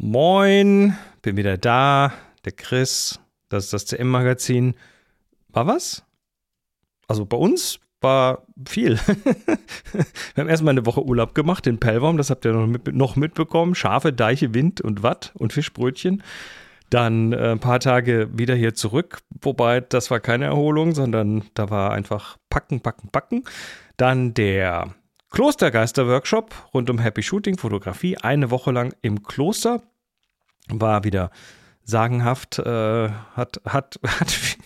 Moin, bin wieder da. Der Chris, das ist das CM-Magazin. War was? Also bei uns war viel. Wir haben erstmal eine Woche Urlaub gemacht in Pellworm, das habt ihr noch, mit, noch mitbekommen. Schafe, Deiche, Wind und Watt und Fischbrötchen. Dann äh, ein paar Tage wieder hier zurück, wobei das war keine Erholung, sondern da war einfach packen, packen, packen. Dann der Klostergeister-Workshop rund um Happy Shooting, Fotografie, eine Woche lang im Kloster. War wieder sagenhaft, äh, hat, hat, hat,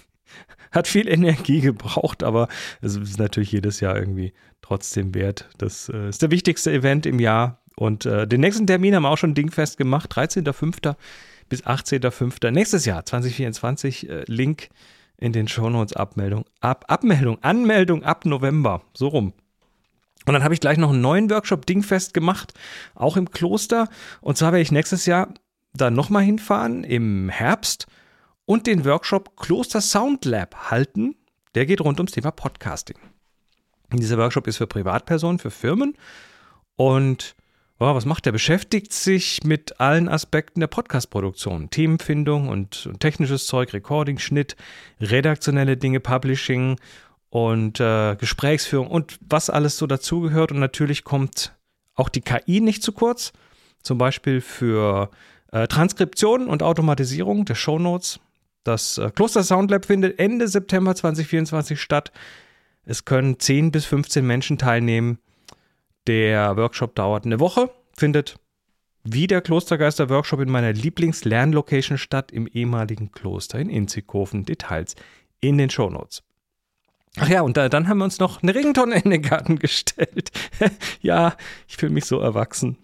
hat viel Energie gebraucht, aber es ist natürlich jedes Jahr irgendwie trotzdem wert. Das äh, ist der wichtigste Event im Jahr. Und äh, den nächsten Termin haben wir auch schon dingfest gemacht, 13.05. bis 18.05. nächstes Jahr, 2024. Äh, Link in den Shownotes Abmeldung. Ab, Abmeldung, Anmeldung ab November. So rum. Und dann habe ich gleich noch einen neuen Workshop Dingfest gemacht, auch im Kloster. Und zwar werde ich nächstes Jahr da nochmal hinfahren im Herbst und den Workshop Kloster Sound Lab halten. Der geht rund ums Thema Podcasting. Dieser Workshop ist für Privatpersonen, für Firmen. Und oh, was macht der? Beschäftigt sich mit allen Aspekten der Podcast-Produktion. Themenfindung und, und technisches Zeug, Recording, Schnitt, redaktionelle Dinge, Publishing und äh, Gesprächsführung und was alles so dazugehört. Und natürlich kommt auch die KI nicht zu kurz. Zum Beispiel für äh, Transkription und Automatisierung der Shownotes. Das äh, Kloster Soundlab findet Ende September 2024 statt. Es können 10 bis 15 Menschen teilnehmen. Der Workshop dauert eine Woche, findet wie der Klostergeister-Workshop in meiner Lieblings-Lernlocation statt, im ehemaligen Kloster in Inzighofen. Details in den Shownotes. Ach ja, und da, dann haben wir uns noch eine Regentonne in den Garten gestellt. ja, ich fühle mich so erwachsen.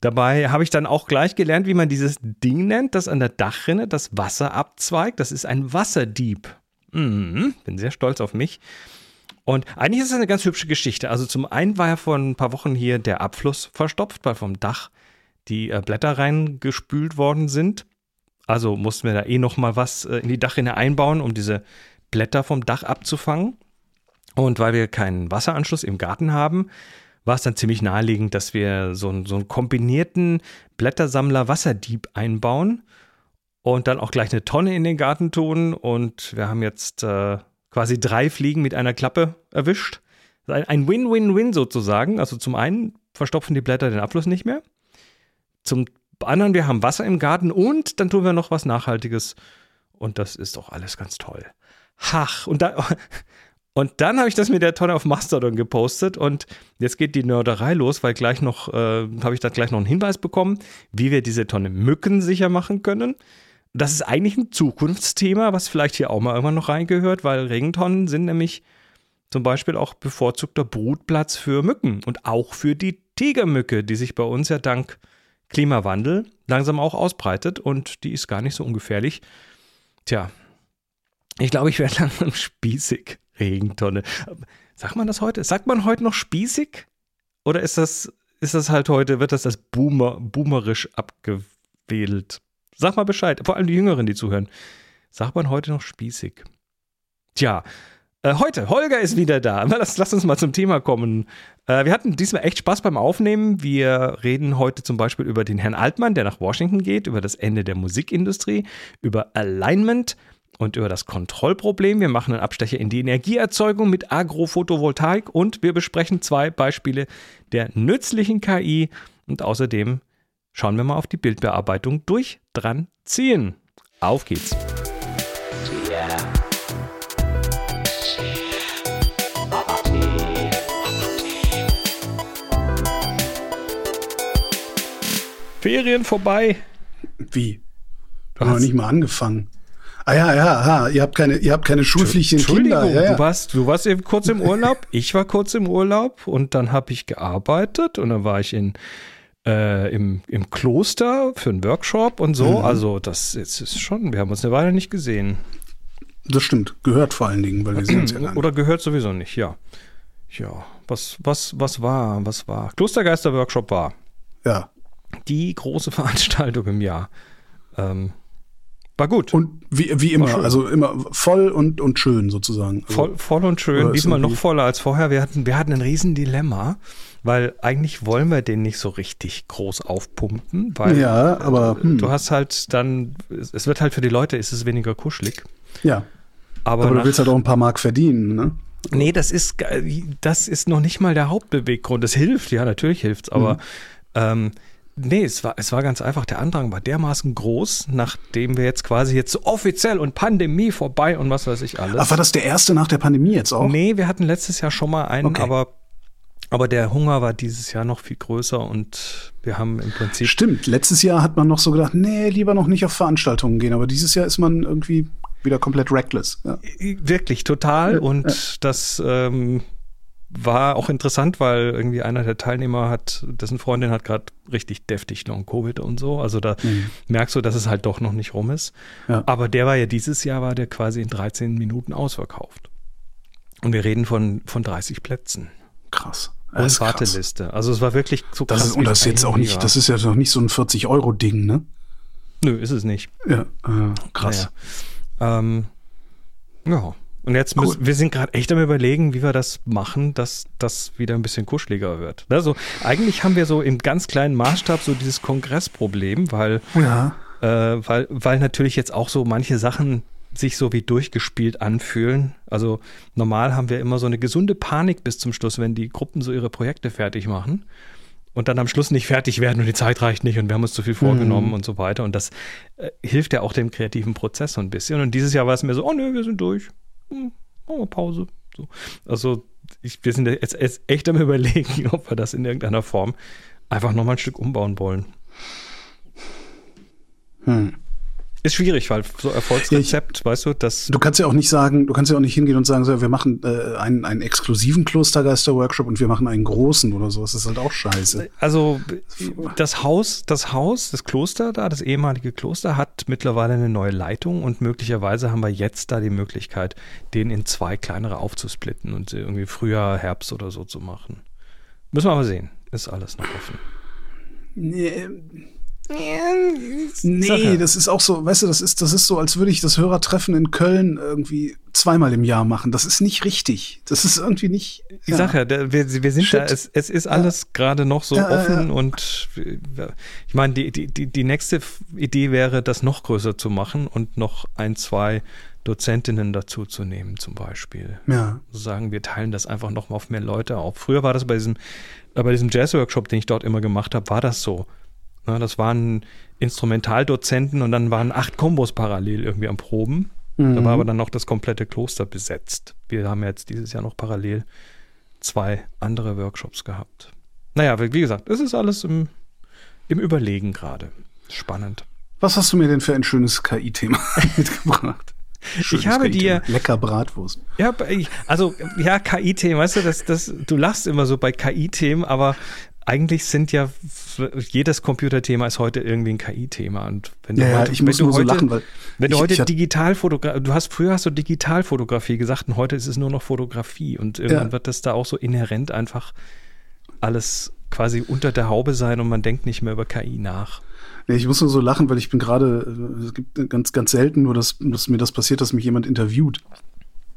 Dabei habe ich dann auch gleich gelernt, wie man dieses Ding nennt, das an der Dachrinne das Wasser abzweigt. Das ist ein Wasserdieb. Mhm, bin sehr stolz auf mich. Und eigentlich ist es eine ganz hübsche Geschichte. Also zum einen war ja vor ein paar Wochen hier der Abfluss verstopft, weil vom Dach die äh, Blätter reingespült worden sind. Also mussten wir da eh noch mal was äh, in die Dachrinne einbauen, um diese Blätter vom Dach abzufangen. Und weil wir keinen Wasseranschluss im Garten haben, war es dann ziemlich naheliegend, dass wir so, einen, so einen kombinierten Blättersammler Wasserdieb einbauen und dann auch gleich eine Tonne in den Garten tun. Und wir haben jetzt äh, quasi drei Fliegen mit einer Klappe erwischt. Ein Win-Win-Win sozusagen. Also zum einen verstopfen die Blätter den Abfluss nicht mehr. Zum anderen, wir haben Wasser im Garten und dann tun wir noch was Nachhaltiges. Und das ist doch alles ganz toll. Hach, und da, und dann habe ich das mit der Tonne auf Mastodon gepostet und jetzt geht die Nörderei los, weil gleich noch, äh, habe ich da gleich noch einen Hinweis bekommen, wie wir diese Tonne mückensicher machen können. Das ist eigentlich ein Zukunftsthema, was vielleicht hier auch mal irgendwann noch reingehört, weil Regentonnen sind nämlich zum Beispiel auch bevorzugter Brutplatz für Mücken und auch für die Tigermücke, die sich bei uns ja dank Klimawandel langsam auch ausbreitet und die ist gar nicht so ungefährlich. Tja, ich glaube, ich werde langsam spießig. Regentonne. Sagt man das heute? Sagt man heute noch spießig? Oder ist das, ist das halt heute, wird das als Boomer, boomerisch abgewählt? Sag mal Bescheid, vor allem die Jüngeren, die zuhören. Sagt man heute noch spießig? Tja, äh, heute, Holger ist wieder da. Lass, lass uns mal zum Thema kommen. Äh, wir hatten diesmal echt Spaß beim Aufnehmen. Wir reden heute zum Beispiel über den Herrn Altmann, der nach Washington geht, über das Ende der Musikindustrie, über Alignment und über das Kontrollproblem. Wir machen einen Abstecher in die Energieerzeugung mit Agrophotovoltaik und wir besprechen zwei Beispiele der nützlichen KI und außerdem schauen wir mal auf die Bildbearbeitung durch dran ziehen. Auf geht's. Ferien vorbei. Wie? Du hast noch nicht mal angefangen. Ah ja, ja, aha. ihr habt keine, ihr habt keine schulpflichtigen Kinder. Ja, ja. Du warst, du warst eben kurz im Urlaub, ich war kurz im Urlaub und dann habe ich gearbeitet und dann war ich in äh, im, im Kloster für einen Workshop und so. Mhm. Also das jetzt ist schon, wir haben uns eine Weile nicht gesehen. Das stimmt, gehört vor allen Dingen, weil wir sehen uns ja gar nicht. Oder gehört sowieso nicht, ja. Ja, was, was, was war, was war? Klostergeister-Workshop war. Ja. Die große Veranstaltung im Jahr. Ähm, war gut. Und wie, wie immer, also immer voll und, und schön sozusagen. Also, voll, voll und schön, diesmal noch voller als vorher. Wir hatten, wir hatten ein Riesendilemma, weil eigentlich wollen wir den nicht so richtig groß aufpumpen, weil ja, aber, hm. du hast halt dann, es wird halt für die Leute, ist es weniger kuschelig. Ja. Aber, aber du willst halt auch ein paar Mark verdienen, ne? Nee, das ist, das ist noch nicht mal der Hauptbeweggrund. Das hilft, ja, natürlich hilft's, aber mhm. ähm, Nee, es war, es war ganz einfach. Der Andrang war dermaßen groß, nachdem wir jetzt quasi jetzt so offiziell und Pandemie vorbei und was weiß ich alles. Ach, war das der erste nach der Pandemie jetzt auch? Nee, wir hatten letztes Jahr schon mal einen, okay. aber, aber der Hunger war dieses Jahr noch viel größer und wir haben im Prinzip. Stimmt, letztes Jahr hat man noch so gedacht, nee, lieber noch nicht auf Veranstaltungen gehen, aber dieses Jahr ist man irgendwie wieder komplett reckless. Ja. Wirklich, total. Und das ähm, war auch interessant, weil irgendwie einer der Teilnehmer hat, dessen Freundin hat gerade richtig deftig Long-Covid und so. Also da mhm. merkst du, dass es halt doch noch nicht rum ist. Ja. Aber der war ja dieses Jahr, war der quasi in 13 Minuten ausverkauft. Und wir reden von, von 30 Plätzen. Krass. Das und Warteliste. Krass. Also es war wirklich so krass. Das ist, und das ist jetzt auch nicht, war. das ist ja noch nicht so ein 40-Euro-Ding, ne? Nö, ist es nicht. Ja, äh, krass. Naja. Ähm, ja. Und jetzt müssen, cool. wir sind gerade echt am überlegen, wie wir das machen, dass das wieder ein bisschen kuscheliger wird. Also eigentlich haben wir so im ganz kleinen Maßstab so dieses Kongressproblem, weil, ja. äh, weil, weil natürlich jetzt auch so manche Sachen sich so wie durchgespielt anfühlen. Also normal haben wir immer so eine gesunde Panik bis zum Schluss, wenn die Gruppen so ihre Projekte fertig machen und dann am Schluss nicht fertig werden und die Zeit reicht nicht und wir haben uns zu viel vorgenommen mhm. und so weiter. Und das äh, hilft ja auch dem kreativen Prozess so ein bisschen. Und dieses Jahr war es mir so, oh nö, wir sind durch hm, machen wir Pause. So. Also ich, wir sind jetzt, jetzt echt am überlegen, ob wir das in irgendeiner Form einfach nochmal ein Stück umbauen wollen. Hm. Ist schwierig, weil so Erfolgsrezept, ich, weißt du, das. Du kannst ja auch nicht sagen, du kannst ja auch nicht hingehen und sagen, so, wir machen äh, einen, einen exklusiven Klostergeister-Workshop und wir machen einen großen oder so. Das ist halt auch scheiße. Also das Haus, das Haus, das Kloster da, das ehemalige Kloster, hat mittlerweile eine neue Leitung und möglicherweise haben wir jetzt da die Möglichkeit, den in zwei kleinere aufzusplitten und irgendwie Frühjahr, Herbst oder so zu machen. Müssen wir aber sehen. Ist alles noch offen. Nee Nee, das ist auch so, weißt du, das ist, das ist so, als würde ich das Hörertreffen in Köln irgendwie zweimal im Jahr machen. Das ist nicht richtig. Das ist irgendwie nicht. Ich ja. sag ja, wir, wir sind Shit. da, es, es ist alles ja. gerade noch so ja, offen und ich meine, die, die, die, die nächste Idee wäre, das noch größer zu machen und noch ein, zwei Dozentinnen dazu zu nehmen, zum Beispiel. Ja. Sagen, wir teilen das einfach noch mal auf mehr Leute auf. Früher war das bei diesem, bei diesem Jazz-Workshop, den ich dort immer gemacht habe, war das so das waren Instrumentaldozenten und dann waren acht Kombos parallel irgendwie am Proben. Mhm. Da war aber dann noch das komplette Kloster besetzt. Wir haben jetzt dieses Jahr noch parallel zwei andere Workshops gehabt. Naja, wie gesagt, es ist alles im, im Überlegen gerade. Spannend. Was hast du mir denn für ein schönes KI-Thema mitgebracht? Schönes ich habe dir lecker Bratwurst. Ja, also ja, KI-Themen, weißt du, das, das, du lachst immer so bei KI-Themen, aber eigentlich sind ja jedes Computerthema ist heute irgendwie ein KI-Thema und wenn du ja, heute, ich muss du heute, so lachen, weil wenn du ich, heute Digitalfotografie, du hast früher hast du Digitalfotografie gesagt und heute ist es nur noch Fotografie und irgendwann ja. wird das da auch so inhärent einfach alles quasi unter der Haube sein und man denkt nicht mehr über KI nach. Nee, ich muss nur so lachen, weil ich bin gerade, es gibt ganz, ganz selten nur, dass, dass mir das passiert, dass mich jemand interviewt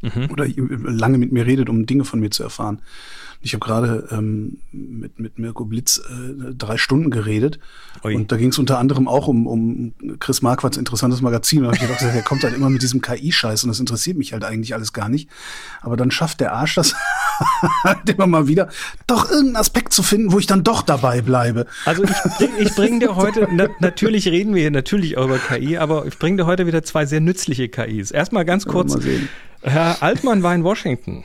mhm. oder lange mit mir redet, um Dinge von mir zu erfahren. Ich habe gerade ähm, mit, mit Mirko Blitz äh, drei Stunden geredet. Ui. Und da ging es unter anderem auch um, um Chris Marquards interessantes Magazin. Und da habe ich gedacht, der kommt halt immer mit diesem KI-Scheiß und das interessiert mich halt eigentlich alles gar nicht. Aber dann schafft der Arsch das halt immer mal wieder, doch irgendeinen Aspekt zu finden, wo ich dann doch dabei bleibe. Also ich, bring, ich bringe dir heute, na, natürlich reden wir hier natürlich auch über KI, aber ich bringe dir heute wieder zwei sehr nützliche KIs. Erstmal ganz kurz, Herr Altmann war in Washington.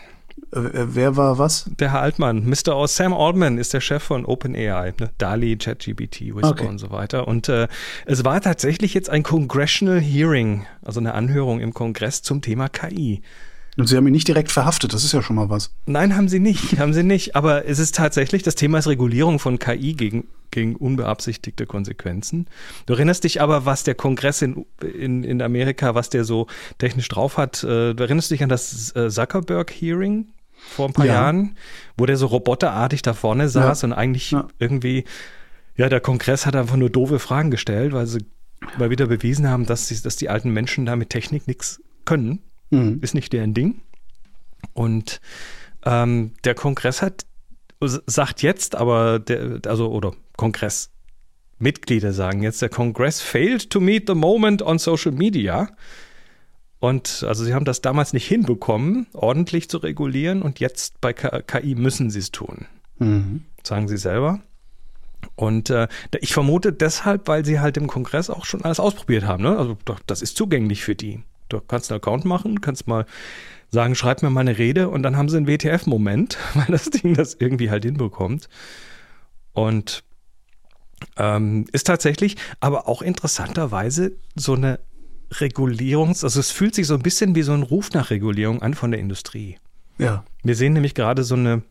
Äh, wer war was? Der Herr Altmann. Mr. O. Sam Altman ist der Chef von OpenAI. Ne? DALI, ChatGPT, Whisper okay. und so weiter. Und äh, es war tatsächlich jetzt ein Congressional Hearing, also eine Anhörung im Kongress zum Thema KI. Und Sie haben ihn nicht direkt verhaftet, das ist ja schon mal was. Nein, haben Sie nicht, haben Sie nicht. Aber es ist tatsächlich, das Thema ist Regulierung von KI gegen, gegen unbeabsichtigte Konsequenzen. Du erinnerst dich aber, was der Kongress in, in, in Amerika, was der so technisch drauf hat. Äh, du erinnerst dich an das äh, Zuckerberg-Hearing vor ein paar ja. Jahren, wo der so roboterartig da vorne saß ja. und eigentlich ja. irgendwie, ja, der Kongress hat einfach nur doofe Fragen gestellt, weil sie mal wieder bewiesen haben, dass die, dass die alten Menschen da mit Technik nichts können. Mhm. Ist nicht deren Ding. Und ähm, der Kongress hat, sagt jetzt, aber der, also, oder Kongressmitglieder sagen jetzt, der Kongress failed to meet the moment on social media. Und also sie haben das damals nicht hinbekommen, ordentlich zu regulieren und jetzt bei KI müssen sie es tun. Mhm. Sagen sie selber. Und äh, ich vermute deshalb, weil sie halt im Kongress auch schon alles ausprobiert haben. Ne? Also das ist zugänglich für die. Du kannst einen Account machen, kannst mal sagen, schreib mir mal eine Rede und dann haben sie einen WTF-Moment, weil das Ding das irgendwie halt hinbekommt. Und ähm, ist tatsächlich aber auch interessanterweise so eine Regulierungs-, also es fühlt sich so ein bisschen wie so ein Ruf nach Regulierung an von der Industrie. Ja. Wir sehen nämlich gerade so eine,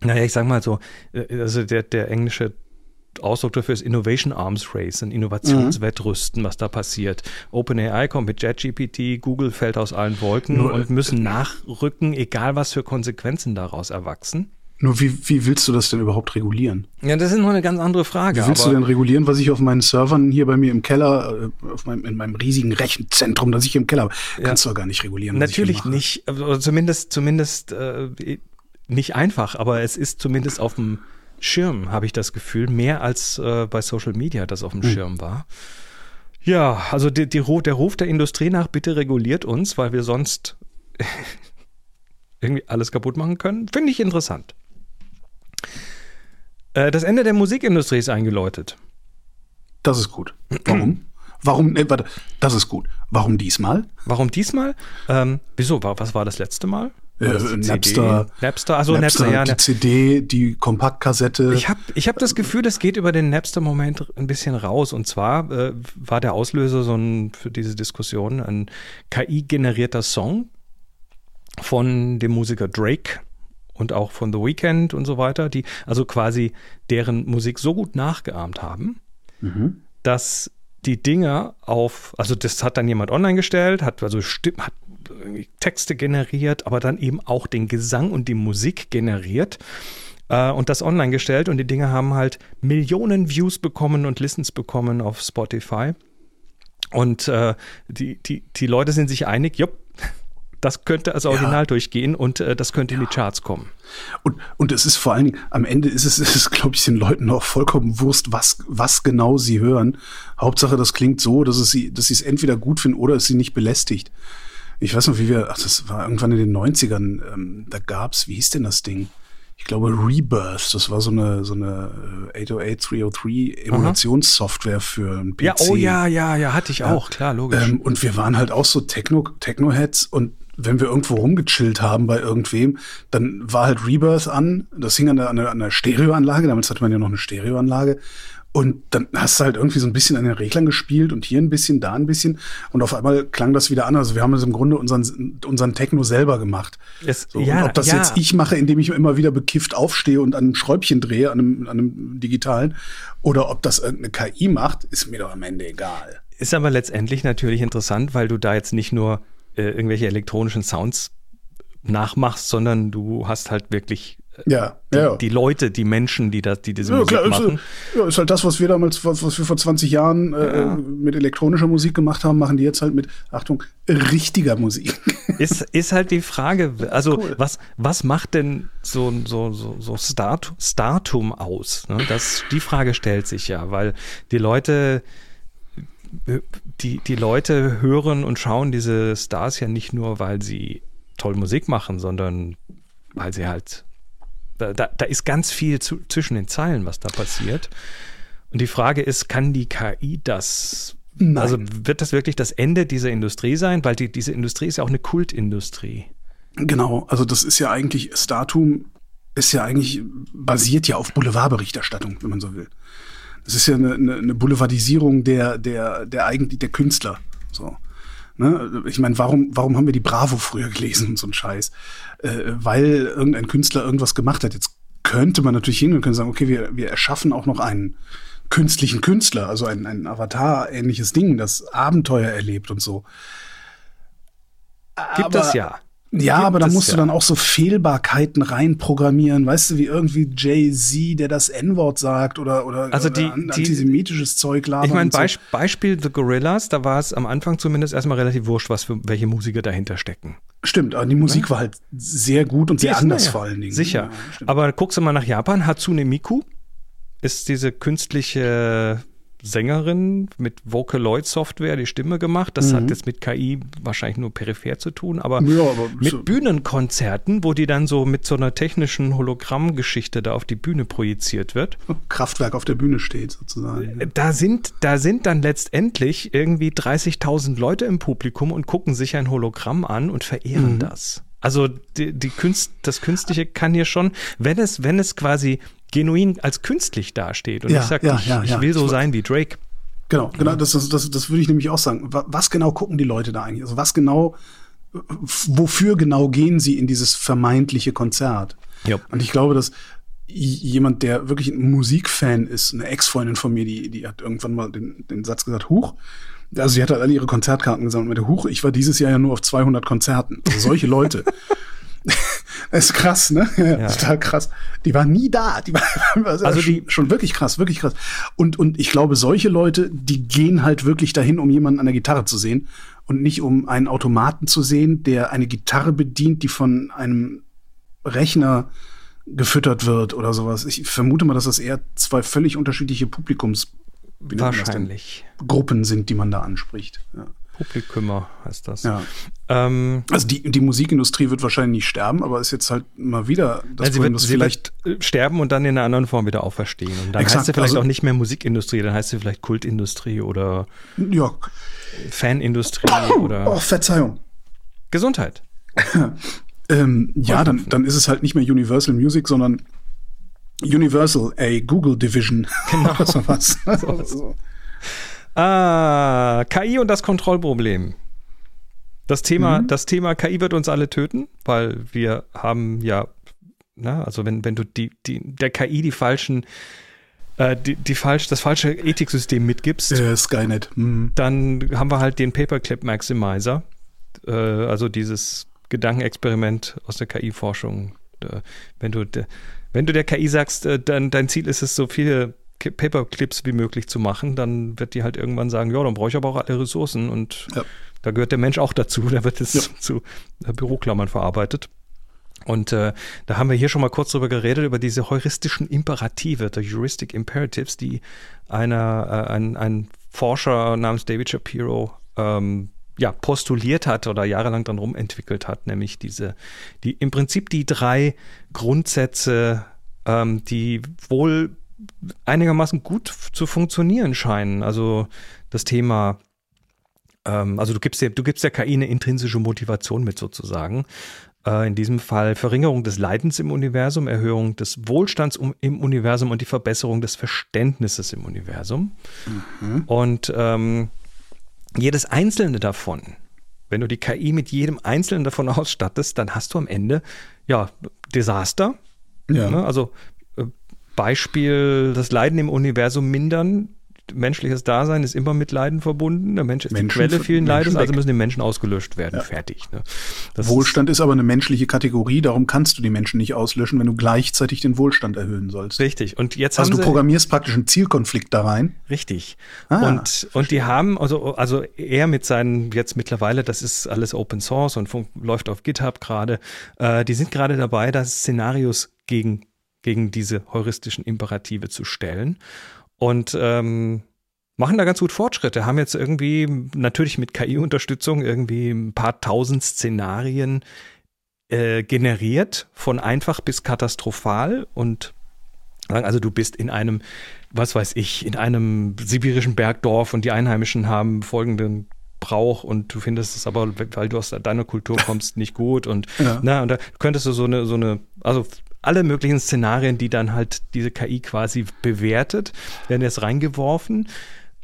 naja, ich sag mal so, äh, also der, der englische Ausdruck dafür ist Innovation Arms Race, ein Innovationswettrüsten, mhm. was da passiert. OpenAI kommt mit JetGPT, Google fällt aus allen Wolken Nur, und müssen nachrücken, egal was für Konsequenzen daraus erwachsen. Nur wie, wie willst du das denn überhaupt regulieren? Ja, das ist noch eine ganz andere Frage. Wie willst du denn regulieren, was ich auf meinen Servern hier bei mir im Keller, äh, auf meinem, in meinem riesigen Rechenzentrum, das ich im Keller habe, ja. kannst du doch gar nicht regulieren. Natürlich nicht, oder zumindest, zumindest äh, nicht einfach, aber es ist zumindest auf dem Schirm, habe ich das Gefühl, mehr als äh, bei Social Media das auf dem hm. Schirm war. Ja, also die, die, der Ruf der Industrie nach, bitte reguliert uns, weil wir sonst irgendwie alles kaputt machen können, finde ich interessant. Äh, das Ende der Musikindustrie ist eingeläutet. Das ist gut. Warum? Warum, nee, warte, das ist gut. Warum diesmal? Warum diesmal? Ähm, wieso? Was war das letzte Mal? Äh, Napster, Napster, also Napster, Napster ja, die CD, die Kompaktkassette. Ich habe ich hab das Gefühl, das geht über den Napster-Moment ein bisschen raus. Und zwar äh, war der Auslöser so ein, für diese Diskussion ein KI-generierter Song von dem Musiker Drake und auch von The Weeknd und so weiter, die also quasi deren Musik so gut nachgeahmt haben, mhm. dass die Dinger auf, also das hat dann jemand online gestellt, hat also Stimm, hat Texte generiert, aber dann eben auch den Gesang und die Musik generiert äh, und das online gestellt und die Dinge haben halt Millionen Views bekommen und Listens bekommen auf Spotify. Und äh, die, die, die Leute sind sich einig, jupp, das könnte als Original ja. durchgehen und äh, das könnte ja. in die Charts kommen. Und, und es ist vor allen Dingen, am Ende ist es, ist es glaube ich, den Leuten auch vollkommen Wurst, was, was genau sie hören. Hauptsache, das klingt so, dass, es sie, dass sie es entweder gut finden oder es sie nicht belästigt. Ich weiß noch, wie wir, ach, das war irgendwann in den 90ern, ähm, da gab's, wie hieß denn das Ding? ich glaube, Rebirth, das war so eine, so eine 808 303 Emulationssoftware für ein PC. Ja, oh ja, ja, ja, hatte ich ja. auch, klar, logisch. Ähm, und wir waren halt auch so Techno, Techno-Heads und wenn wir irgendwo rumgechillt haben bei irgendwem, dann war halt Rebirth an. Das hing an der, an der, an der Stereoanlage. Damals hatte man ja noch eine Stereoanlage. Und dann hast du halt irgendwie so ein bisschen an den Reglern gespielt und hier ein bisschen, da ein bisschen. Und auf einmal klang das wieder an. Also wir haben es im Grunde unseren, unseren Techno selber gemacht. Es, so, ja, ob das ja. jetzt ich mache, indem ich immer wieder bekifft aufstehe und an einem Schräubchen drehe, an einem, an einem digitalen, oder ob das irgendeine KI macht, ist mir doch am Ende egal. Ist aber letztendlich natürlich interessant, weil du da jetzt nicht nur äh, irgendwelche elektronischen Sounds nachmachst, sondern du hast halt wirklich äh, ja, die, ja. die Leute, die Menschen, die, das, die diese ja, Musik klar, machen. Ist, ja, ist halt das, was wir damals, was, was wir vor 20 Jahren äh, mit elektronischer Musik gemacht haben, machen die jetzt halt mit, Achtung, richtiger Musik. Ist, ist halt die Frage, also cool. was, was macht denn so, so, so, so Start, Startum aus? Ne? Das, die Frage stellt sich ja, weil die Leute die, die Leute hören und schauen diese Stars ja nicht nur, weil sie toll Musik machen, sondern weil sie halt, da, da ist ganz viel zu, zwischen den Zeilen, was da passiert. Und die Frage ist, kann die KI das Nein. Also wird das wirklich das Ende dieser Industrie sein? Weil die, diese Industrie ist ja auch eine Kultindustrie. Genau, also das ist ja eigentlich, Startum ist ja eigentlich, basiert ja auf Boulevardberichterstattung, wenn man so will. Das ist ja eine, eine, eine Boulevardisierung der, der, der eigentlich der Künstler. So. Ne? Ich meine, warum, warum haben wir die Bravo früher gelesen und so ein Scheiß? Äh, weil irgendein Künstler irgendwas gemacht hat. Jetzt könnte man natürlich hingehen und können sagen, okay, wir, wir erschaffen auch noch einen künstlichen Künstler, also ein, ein Avatar-ähnliches Ding, das Abenteuer erlebt und so. Gibt es ja. Ja, aber da musst ja. du dann auch so Fehlbarkeiten reinprogrammieren, weißt du, wie irgendwie Jay-Z, der das N-Wort sagt oder, oder, also die, oder antisemitisches die, Zeug labern. Ich meine, Beisp so. Beispiel The Gorillas, da war es am Anfang zumindest erstmal relativ wurscht, was für welche Musiker dahinter stecken. Stimmt, aber die Musik ja? war halt sehr gut und sehr anders ja, vor allen Dingen. Sicher. aber guckst du mal nach Japan, Hatsune Miku ist diese künstliche Sängerin mit Vocaloid Software die Stimme gemacht. Das mhm. hat jetzt mit KI wahrscheinlich nur peripher zu tun, aber, ja, aber mit so Bühnenkonzerten, wo die dann so mit so einer technischen Hologrammgeschichte da auf die Bühne projiziert wird. Kraftwerk auf der Bühne steht sozusagen. Da sind, da sind dann letztendlich irgendwie 30.000 Leute im Publikum und gucken sich ein Hologramm an und verehren mhm. das. Also die, die Künst, das Künstliche kann hier schon, wenn es, wenn es quasi genuin als künstlich dasteht. Und ja, ich sage, ja, ich, ja, ich will so sein wie Drake. Genau, genau, das, das, das, das würde ich nämlich auch sagen. Was genau gucken die Leute da eigentlich? Also was genau, wofür genau gehen sie in dieses vermeintliche Konzert? Ja. Und ich glaube, dass jemand, der wirklich ein Musikfan ist, eine Ex-Freundin von mir, die, die hat irgendwann mal den, den Satz gesagt, Huch, also sie hat halt alle ihre Konzertkarten gesammelt mit der Huch, ich war dieses Jahr ja nur auf 200 Konzerten. Also solche Leute. Das ist krass, ne? Ja. Total krass. Die war nie da. Die war, also, also die schon, schon wirklich krass, wirklich krass. Und, und ich glaube, solche Leute, die gehen halt wirklich dahin, um jemanden an der Gitarre zu sehen und nicht um einen Automaten zu sehen, der eine Gitarre bedient, die von einem Rechner gefüttert wird oder sowas. Ich vermute mal, dass das eher zwei völlig unterschiedliche Publikums Wahrscheinlich. Gruppen sind, die man da anspricht. Ja. Publikumer heißt das. Ja. Ähm, also die, die Musikindustrie wird wahrscheinlich nicht sterben, aber ist jetzt halt mal wieder das ja, sie Problem, wird, sie vielleicht wird sterben und dann in einer anderen Form wieder auferstehen. Und dann exakt, heißt sie vielleicht also, auch nicht mehr Musikindustrie, dann heißt sie vielleicht Kultindustrie oder ja. Fanindustrie oh, oder. Oh, Verzeihung. Gesundheit. ähm, ja, dann, dann ist es halt nicht mehr Universal Music, sondern Universal, a Google Division. Genau. so was. so. Ah, KI und das Kontrollproblem. Das Thema, mhm. das Thema KI wird uns alle töten, weil wir haben ja, na, also wenn, wenn du die, die, der KI die falschen, äh, die, die falsch, das falsche Ethiksystem mitgibst, äh, Skynet. Mhm. dann haben wir halt den Paperclip Maximizer, äh, also dieses Gedankenexperiment aus der KI-Forschung. Wenn du, wenn du der KI sagst, äh, dein, dein Ziel ist es, so viele Paperclips wie möglich zu machen, dann wird die halt irgendwann sagen, ja, dann brauche ich aber auch alle Ressourcen und ja. da gehört der Mensch auch dazu, da wird es ja. zu äh, Büroklammern verarbeitet. Und äh, da haben wir hier schon mal kurz drüber geredet, über diese heuristischen Imperative, the Heuristic Imperatives, die einer, äh, ein, ein Forscher namens David Shapiro ähm, ja, postuliert hat oder jahrelang dran rumentwickelt hat, nämlich diese, die im Prinzip die drei Grundsätze, ähm, die wohl einigermaßen gut zu funktionieren scheinen. Also das Thema, ähm, also du gibst, der, du gibst der KI eine intrinsische Motivation mit sozusagen. Äh, in diesem Fall Verringerung des Leidens im Universum, Erhöhung des Wohlstands im Universum und die Verbesserung des Verständnisses im Universum. Mhm. Und ähm, jedes einzelne davon, wenn du die KI mit jedem einzelnen davon ausstattest, dann hast du am Ende ja Desaster. Ja. Ne? Also Beispiel das Leiden im Universum mindern. Menschliches Dasein ist immer mit Leiden verbunden. Der Mensch ist Menschen, die Quelle vielen Leides, also müssen die Menschen ausgelöscht werden. Ja. Fertig. Ne? Wohlstand ist, ist aber eine menschliche Kategorie, darum kannst du die Menschen nicht auslöschen, wenn du gleichzeitig den Wohlstand erhöhen sollst. Richtig. Und jetzt also du programmierst praktisch einen Zielkonflikt da rein. Richtig. Ah, und, und die haben, also, also er mit seinen, jetzt mittlerweile, das ist alles Open Source und läuft auf GitHub gerade, äh, die sind gerade dabei, da Szenarios gegen gegen diese heuristischen Imperative zu stellen. Und ähm, machen da ganz gut Fortschritte, haben jetzt irgendwie natürlich mit KI-Unterstützung irgendwie ein paar tausend Szenarien äh, generiert, von einfach bis katastrophal und also du bist in einem, was weiß ich, in einem sibirischen Bergdorf und die Einheimischen haben folgenden Brauch und du findest es aber, weil du aus deiner Kultur kommst, nicht gut und ja. na, und da könntest du so eine, so eine, also alle möglichen Szenarien, die dann halt diese KI quasi bewertet, werden jetzt reingeworfen.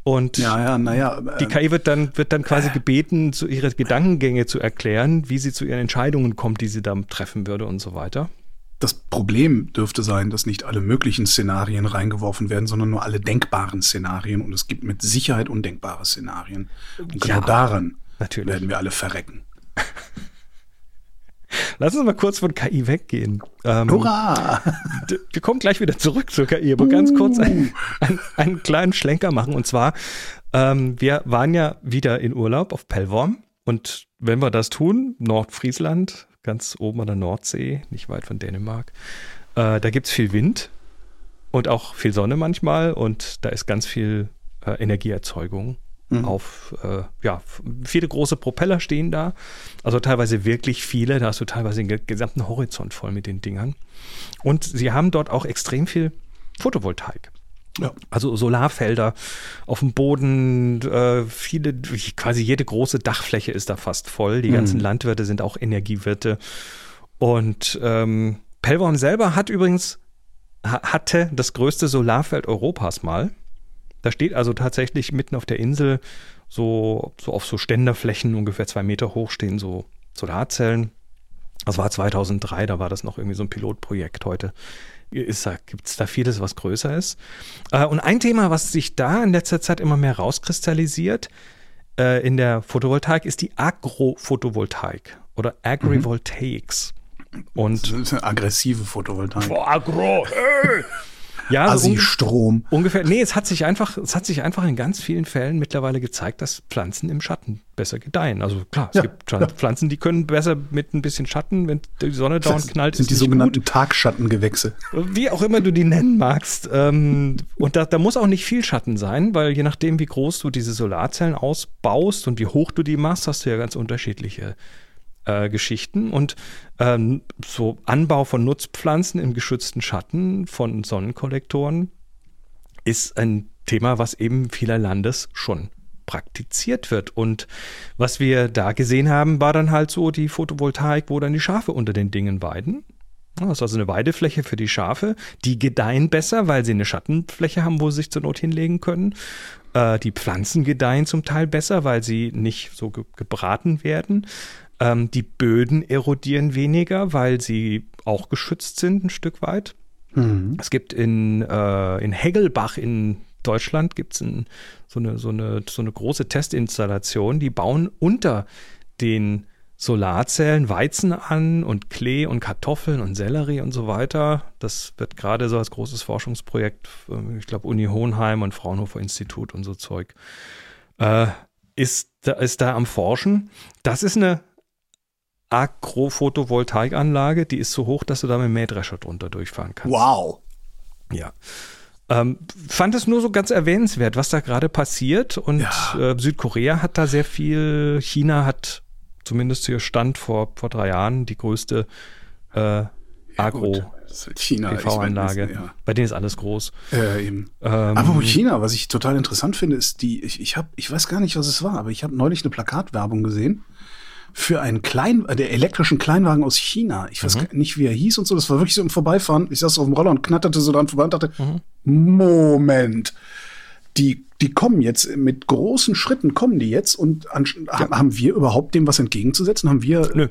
Und ja, ja, naja, äh, die KI wird dann, wird dann quasi gebeten, zu ihre Gedankengänge zu erklären, wie sie zu ihren Entscheidungen kommt, die sie dann treffen würde und so weiter. Das Problem dürfte sein, dass nicht alle möglichen Szenarien reingeworfen werden, sondern nur alle denkbaren Szenarien. Und es gibt mit Sicherheit undenkbare Szenarien. Und genau ja, daran natürlich. werden wir alle verrecken. Lass uns mal kurz von KI weggehen. Ähm, Hurra! Wir kommen gleich wieder zurück zur KI, aber uh. ganz kurz einen, einen, einen, kleinen Schlenker machen. Und zwar, ähm, wir waren ja wieder in Urlaub auf Pellworm. Und wenn wir das tun, Nordfriesland, ganz oben an der Nordsee, nicht weit von Dänemark, äh, da gibt es viel Wind und auch viel Sonne manchmal. Und da ist ganz viel äh, Energieerzeugung mhm. auf, äh, ja, viele große Propeller stehen da. Also teilweise wirklich viele. Da hast du teilweise den gesamten Horizont voll mit den Dingern. Und sie haben dort auch extrem viel Photovoltaik. Ja. Also Solarfelder auf dem Boden, äh, viele, quasi jede große Dachfläche ist da fast voll. Die mhm. ganzen Landwirte sind auch Energiewirte. Und ähm, Pellworm selber hat übrigens, hatte das größte Solarfeld Europas mal. Da steht also tatsächlich mitten auf der Insel so, so auf so Ständerflächen ungefähr zwei Meter hoch stehen so Solarzellen. Das war 2003, da war das noch irgendwie so ein Pilotprojekt. Heute gibt es da vieles, was größer ist. Äh, und ein Thema, was sich da in letzter Zeit immer mehr rauskristallisiert äh, in der Photovoltaik, ist die Agrophotovoltaik oder Agrivoltaics. Mhm. Und das ist eine aggressive Photovoltaik. Boah, Agro! Hey. Ja, so Strom. Ungefähr. Nee, es hat sich einfach, es hat sich einfach in ganz vielen Fällen mittlerweile gezeigt, dass Pflanzen im Schatten besser gedeihen. Also klar, es ja, gibt ja. Pflanzen, die können besser mit ein bisschen Schatten, wenn die Sonne dauernd knallt. Das sind die sogenannten gut. Tagschattengewächse. Wie auch immer du die nennen magst. Ähm, und da, da muss auch nicht viel Schatten sein, weil je nachdem, wie groß du diese Solarzellen ausbaust und wie hoch du die machst, hast du ja ganz unterschiedliche äh, Geschichten und ähm, so Anbau von Nutzpflanzen im geschützten Schatten von Sonnenkollektoren ist ein Thema, was eben vieler Landes schon praktiziert wird. Und was wir da gesehen haben, war dann halt so die Photovoltaik, wo dann die Schafe unter den Dingen weiden. Das ist also eine Weidefläche für die Schafe. Die gedeihen besser, weil sie eine Schattenfläche haben, wo sie sich zur Not hinlegen können. Äh, die Pflanzen gedeihen zum Teil besser, weil sie nicht so ge gebraten werden. Ähm, die Böden erodieren weniger, weil sie auch geschützt sind ein Stück weit. Mhm. Es gibt in, äh, in Hegelbach in Deutschland gibt's ein, so, eine, so, eine, so eine große Testinstallation, die bauen unter den Solarzellen Weizen an und Klee und Kartoffeln und Sellerie und so weiter. Das wird gerade so als großes Forschungsprojekt, äh, ich glaube Uni Hohenheim und Fraunhofer Institut und so Zeug, äh, ist, ist da am Forschen. Das ist eine Agro-Photovoltaikanlage, die ist so hoch, dass du da mit dem Mähdrescher drunter durchfahren kannst. Wow. Ja. Ähm, fand es nur so ganz erwähnenswert, was da gerade passiert. Und ja. äh, Südkorea hat da sehr viel. China hat zumindest hier Stand vor, vor drei Jahren die größte äh, Agro. PV-Anlage. Ja. Bei denen ist alles groß. Äh. Ähm, aber China, was ich total interessant finde, ist die, ich, ich habe, ich weiß gar nicht, was es war, aber ich habe neulich eine Plakatwerbung gesehen für einen kleinen, der elektrischen Kleinwagen aus China. Ich weiß mhm. nicht, wie er hieß und so. Das war wirklich so im Vorbeifahren. Ich saß auf dem Roller und knatterte so dran vorbei und dachte, mhm. Moment, die, die kommen jetzt mit großen Schritten kommen die jetzt und an, ja. haben wir überhaupt dem was entgegenzusetzen? Haben wir Nö,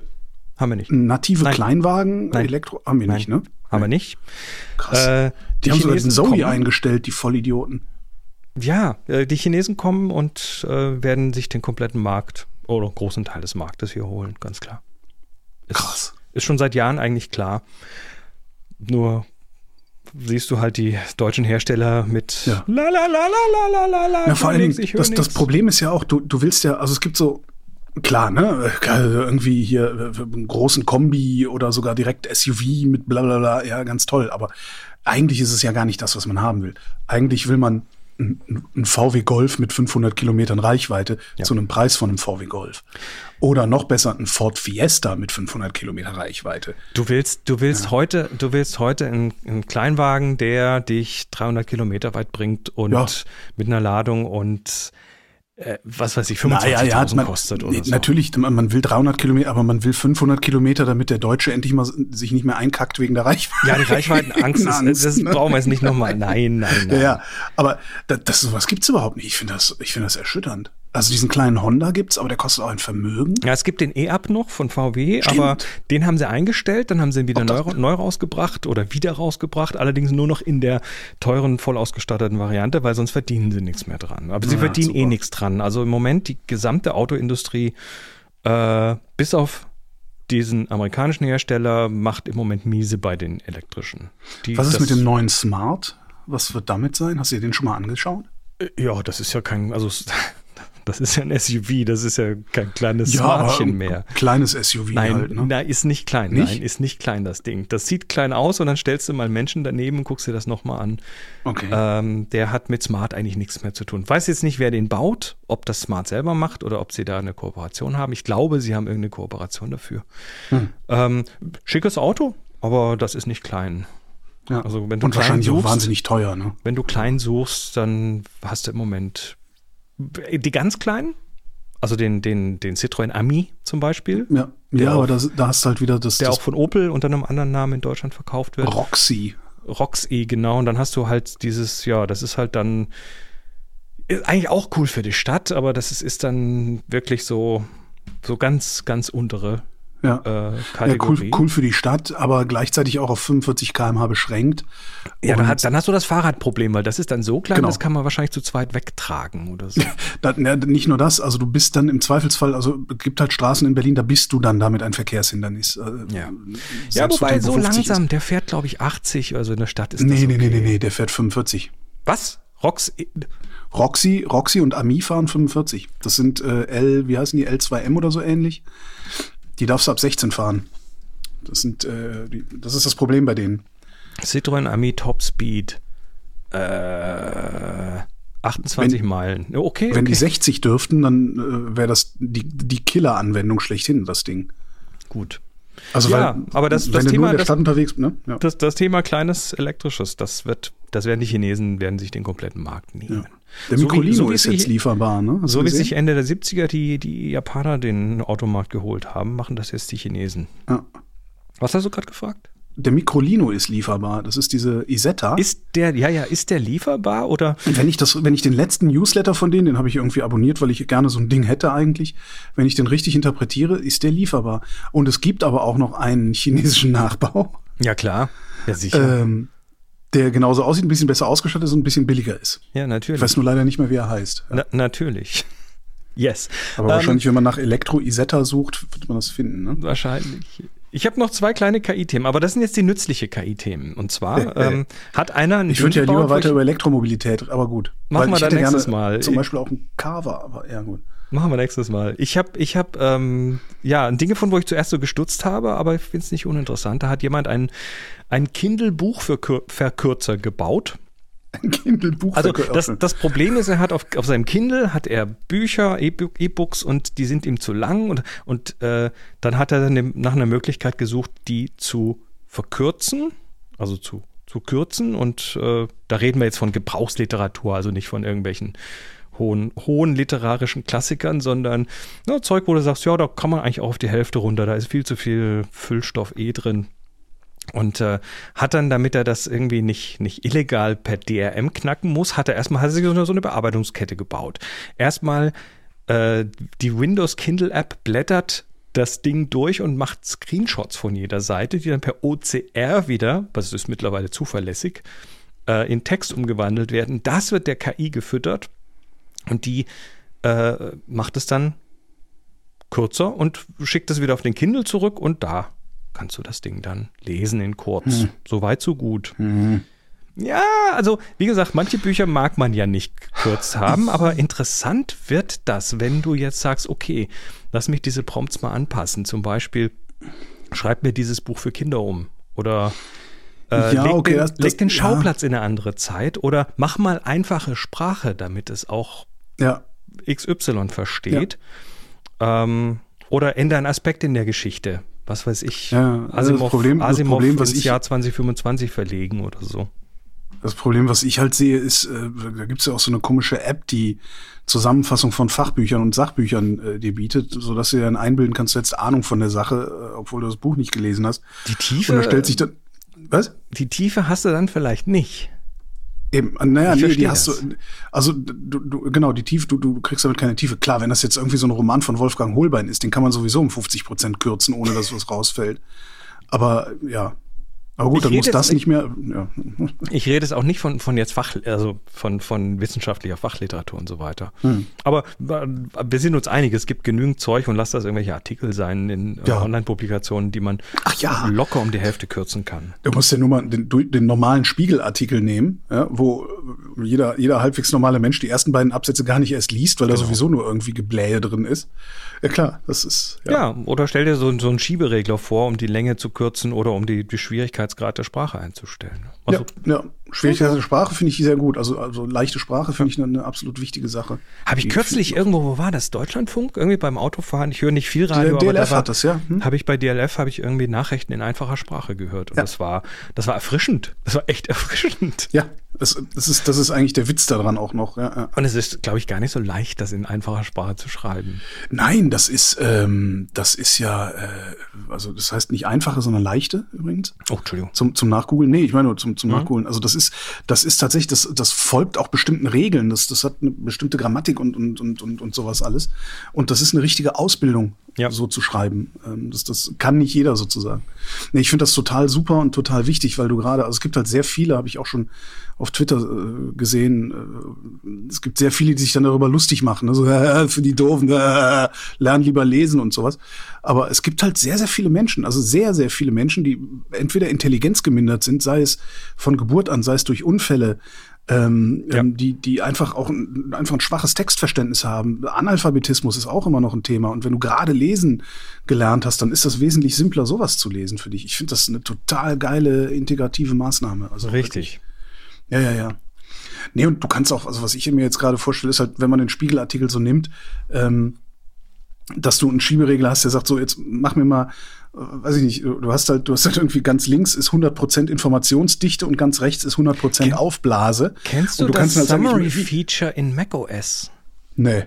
haben wir nicht. Native Nein. Kleinwagen, Nein. Elektro, haben wir Nein. nicht, ne? Haben wir nicht. Krass. Äh, die, die haben sogar den Zoe eingestellt, die Vollidioten. Ja, äh, die Chinesen kommen und äh, werden sich den kompletten Markt oder großen Teil des Marktes hier holen, ganz klar. Ist, Krass. Ist schon seit Jahren eigentlich klar. Nur siehst du halt die deutschen Hersteller mit ja. la la la la la la la. Ja, vor allem, das, das Problem ist ja auch, du, du willst ja, also es gibt so, klar, ne, irgendwie hier einen großen Kombi oder sogar direkt SUV mit bla bla bla, ja, ganz toll, aber eigentlich ist es ja gar nicht das, was man haben will. Eigentlich will man ein VW Golf mit 500 Kilometern Reichweite ja. zu einem Preis von einem VW Golf. Oder noch besser ein Ford Fiesta mit 500 Kilometer Reichweite. Du willst, du willst ja. heute, du willst heute einen, einen, Kleinwagen, der dich 300 Kilometer weit bringt und ja. mit einer Ladung und äh, was weiß ich, 25.000 ja, ja, man, kostet oder so. Natürlich, man will 300 Kilometer, aber man will 500 Kilometer, damit der Deutsche endlich mal sich nicht mehr einkackt wegen der Reichweite. Ja, die Reichweitenangst, ist, das ne? brauchen wir jetzt nicht nochmal. Nein, nein, nein. Ja, aber das, das sowas gibt's überhaupt nicht. Ich finde das, ich finde das erschütternd. Also diesen kleinen Honda gibt's, aber der kostet auch ein Vermögen. Ja, es gibt den E-Up noch von VW, Stimmt. aber den haben sie eingestellt, dann haben sie ihn wieder neu, neu, rausgebracht oder wieder rausgebracht, allerdings nur noch in der teuren, voll ausgestatteten Variante, weil sonst verdienen sie nichts mehr dran. Aber sie ja, verdienen eh super. eh nichts dran. Also im Moment die gesamte Autoindustrie, äh, bis auf diesen amerikanischen Hersteller macht im Moment miese bei den elektrischen. Die, Was ist mit dem neuen Smart? Was wird damit sein? Hast du dir den schon mal angeschaut? Äh, ja, das ist ja kein, also das ist ja ein SUV, das ist ja kein kleines ja, Smartchen mehr. Kleines SUV nein, halt, ne? Nein, ist nicht klein. Nicht? Nein, ist nicht klein, das Ding. Das sieht klein aus und dann stellst du mal Menschen daneben und guckst dir das nochmal an. Okay. Ähm, der hat mit Smart eigentlich nichts mehr zu tun. Weiß jetzt nicht, wer den baut, ob das Smart selber macht oder ob sie da eine Kooperation haben. Ich glaube, sie haben irgendeine Kooperation dafür. Hm. Ähm, schickes Auto, aber das ist nicht klein. Ja. Also wenn du und wahrscheinlich suchst, auch wahnsinnig teuer. Ne? Wenn du klein suchst, dann hast du im Moment die ganz kleinen, also den, den, den Citroën Ami zum Beispiel. Ja, ja aber da, da hast du halt wieder das. Der das auch von Opel unter einem anderen Namen in Deutschland verkauft wird. Roxy. Roxy, genau. Und dann hast du halt dieses, ja, das ist halt dann eigentlich auch cool für die Stadt, aber das ist, ist dann wirklich so, so ganz, ganz untere ja. Äh. Ja, cool, cool für die Stadt, aber gleichzeitig auch auf 45 km/h beschränkt. Ja, dann, hat, dann, hast du das Fahrradproblem, weil das ist dann so klein, genau. das kann man wahrscheinlich zu zweit wegtragen oder so. da, ja, nicht nur das, also du bist dann im Zweifelsfall, also es gibt halt Straßen in Berlin, da bist du dann damit ein Verkehrshindernis. Äh, ja, ja wobei so langsam, ist. der fährt glaube ich 80, also in der Stadt ist nee, das okay. Nee, nee, nee, nee, der fährt 45. Was? Rox Roxy, Roxy und Ami fahren 45. Das sind äh, L, wie heißen die, L2M oder so ähnlich. Die darfst du ab 16 fahren. Das, sind, äh, die, das ist das Problem bei denen. Citroën Ami Top Speed. Äh, 28 wenn, Meilen. Okay. Wenn okay. die 60 dürften, dann äh, wäre das die, die Killer-Anwendung schlechthin, das Ding. Gut. Also ja, weil, aber das, das Thema, das, unterwegs, ne? ja. das, das, Thema kleines elektrisches, das wird, das werden die Chinesen werden sich den kompletten Markt nehmen. Ja. Der Microlino so wie, so ist jetzt lieferbar, ne? Hast so wie sich Ende der 70er die, die Japaner den Automarkt geholt haben, machen das jetzt die Chinesen. Ja. Was hast du gerade gefragt? Der Microlino ist lieferbar. Das ist diese Isetta. Ist der, ja, ja, ist der lieferbar oder? Wenn ich das, wenn ich den letzten Newsletter von denen, den habe ich irgendwie abonniert, weil ich gerne so ein Ding hätte eigentlich. Wenn ich den richtig interpretiere, ist der lieferbar. Und es gibt aber auch noch einen chinesischen Nachbau. Ja, klar. Ja, sicher. Ähm, der genauso aussieht, ein bisschen besser ausgestattet ist und ein bisschen billiger ist. Ja, natürlich. Ich weiß nur leider nicht mehr, wie er heißt. Ja. Na, natürlich. Yes. Aber ähm, wahrscheinlich, wenn man nach Elektro Isetta sucht, wird man das finden. Ne? Wahrscheinlich. Ich habe noch zwei kleine KI-Themen, aber das sind jetzt die nützliche KI-Themen. Und zwar ähm, hat einer Ich würde ja lieber weiter über Elektromobilität, aber gut. Machen wir dann nächstes Mal. Zum Beispiel auch ein Carver, aber ja gut. Machen wir nächstes Mal. Ich habe, ich habe, ähm, ja, ein Ding gefunden, wo ich zuerst so gestutzt habe, aber ich finde es nicht uninteressant. Da hat jemand ein, ein Kindle-Buchverkürzer gebaut. Ein Kindle-Buch. Also das, das Problem ist, er hat auf, auf seinem Kindle hat er Bücher, E-Books und die sind ihm zu lang und, und äh, dann hat er dann nach einer Möglichkeit gesucht, die zu verkürzen, also zu, zu kürzen und äh, da reden wir jetzt von Gebrauchsliteratur, also nicht von irgendwelchen hohen, hohen literarischen Klassikern, sondern na, Zeug, wo du sagst, ja, da kann man eigentlich auch auf die Hälfte runter, da ist viel zu viel Füllstoff eh drin. Und äh, hat dann, damit er das irgendwie nicht, nicht illegal per DRM knacken muss, hat er erstmal hat er sich so eine, so eine Bearbeitungskette gebaut. Erstmal äh, die Windows Kindle App blättert das Ding durch und macht Screenshots von jeder Seite, die dann per OCR wieder, was ist mittlerweile zuverlässig, äh, in Text umgewandelt werden. Das wird der KI gefüttert und die äh, macht es dann kürzer und schickt es wieder auf den Kindle zurück und da kannst du das Ding dann lesen in kurz. Hm. So weit, so gut. Hm. Ja, also wie gesagt, manche Bücher mag man ja nicht kurz haben, aber interessant wird das, wenn du jetzt sagst, okay, lass mich diese Prompts mal anpassen. Zum Beispiel, schreib mir dieses Buch für Kinder um oder äh, ja, leg, okay, den, das, leg den Schauplatz ja. in eine andere Zeit oder mach mal einfache Sprache, damit es auch ja. XY versteht. Ähm, oder ändere einen Aspekt in der Geschichte. Was weiß ich. Ja, also Asimov, das Problem, Asimov das Problem, was ins ich, Jahr 2025 verlegen oder so. Das Problem, was ich halt sehe, ist, äh, da gibt es ja auch so eine komische App, die Zusammenfassung von Fachbüchern und Sachbüchern äh, dir bietet, sodass du dir dann einbilden kannst, du hättest Ahnung von der Sache, äh, obwohl du das Buch nicht gelesen hast. Die Tiefe. Und da stellt sich dann. Was? Die Tiefe hast du dann vielleicht nicht. Eben, naja, nee, die hast das. du, also du, du, genau, die Tiefe, du, du kriegst damit keine Tiefe. Klar, wenn das jetzt irgendwie so ein Roman von Wolfgang Holbein ist, den kann man sowieso um 50 Prozent kürzen, ohne dass was rausfällt. Aber ja, Aber gut, Ich dann muss das jetzt- nicht mehr. Ja. Ich rede jetzt auch nicht von, von jetzt Fach, also von, von wissenschaftlicher Fachliteratur und so weiter. Hm. Aber äh, wir sind uns einig, es gibt genügend Zeug und lass das irgendwelche Artikel sein in äh, Ja. Online-Publikationen, die man ja. locker um die Hälfte kürzen kann. Du musst ja nur mal den, den normalen Spiegelartikel nehmen, ja, wo jeder, jeder halbwegs normale Mensch die ersten beiden Absätze gar nicht erst liest, weil da sowieso nur irgendwie Geblähe drin ist. Ja klar, das ist. Ja, oder stell dir so, so einen Schieberegler vor, um die Länge zu kürzen oder um die, die Schwierigkeitsgrad der Sprache einzustellen. Also, ja, ja. Schwierigkeit der Sprache finde ich sehr gut. Also, also leichte Sprache finde ich eine, eine absolut wichtige Sache. Habe ich kürzlich irgendwo, wo war das? Deutschlandfunk? Irgendwie beim Autofahren. Ich höre nicht viel Radio, Der aber da DLF war, hat das, ja. Hm? habe ich bei DLF habe ich irgendwie Nachrichten in einfacher Sprache gehört und Ja. das war das war erfrischend. Das war echt erfrischend. Ja, das, das, ist, das ist eigentlich der Witz daran auch noch. Ja, ja. Und es ist, glaube ich, gar nicht so leicht, das in einfacher Sprache zu schreiben. Nein, das ist, ähm, das ist ja, äh, also das heißt nicht einfache, sondern leichte übrigens. Oh, Entschuldigung. Zum, zum Nachgoogeln? Nee, ich meine nur zum, zum Nachgoogeln. Also das ist, das ist tatsächlich, das, das folgt auch bestimmten Regeln. Das, das hat eine bestimmte Grammatik und, und, und, und, und sowas alles. Und das ist eine richtige Ausbildung, Ja. so zu schreiben. Ähm, das, das kann nicht jeder sozusagen. Nee, ich finde das total super und total wichtig, weil du gerade, also es gibt halt sehr viele, habe ich auch schon auf Twitter äh, gesehen, äh, es gibt sehr viele, die sich dann darüber lustig machen. Also äh, für die Doofen, äh, lernen lieber lesen und sowas. Aber es gibt halt sehr, sehr viele Menschen, also sehr, sehr viele Menschen, die entweder intelligenzgemindert sind, sei es von Geburt an, sei es durch Unfälle, ähm, Ja. ähm, die, die einfach auch ein, einfach ein schwaches Textverständnis haben. Analphabetismus ist auch immer noch ein Thema. Und wenn du gerade lesen gelernt hast, dann ist das wesentlich simpler, sowas zu lesen für dich. Ich finde das eine total geile integrative Maßnahme. Also Richtig. ja, ja, ja. Nee, und du kannst auch, also was ich mir jetzt gerade vorstelle, ist halt, wenn man den Spiegelartikel so nimmt, ähm, dass du einen Schieberegler hast, der sagt so, jetzt mach mir mal, äh, weiß ich nicht, du hast halt, du hast halt irgendwie ganz links ist 100% Informationsdichte und ganz rechts ist 100% Aufblase. Kennst du, du das kannst halt Summary-Feature in macOS? Nee.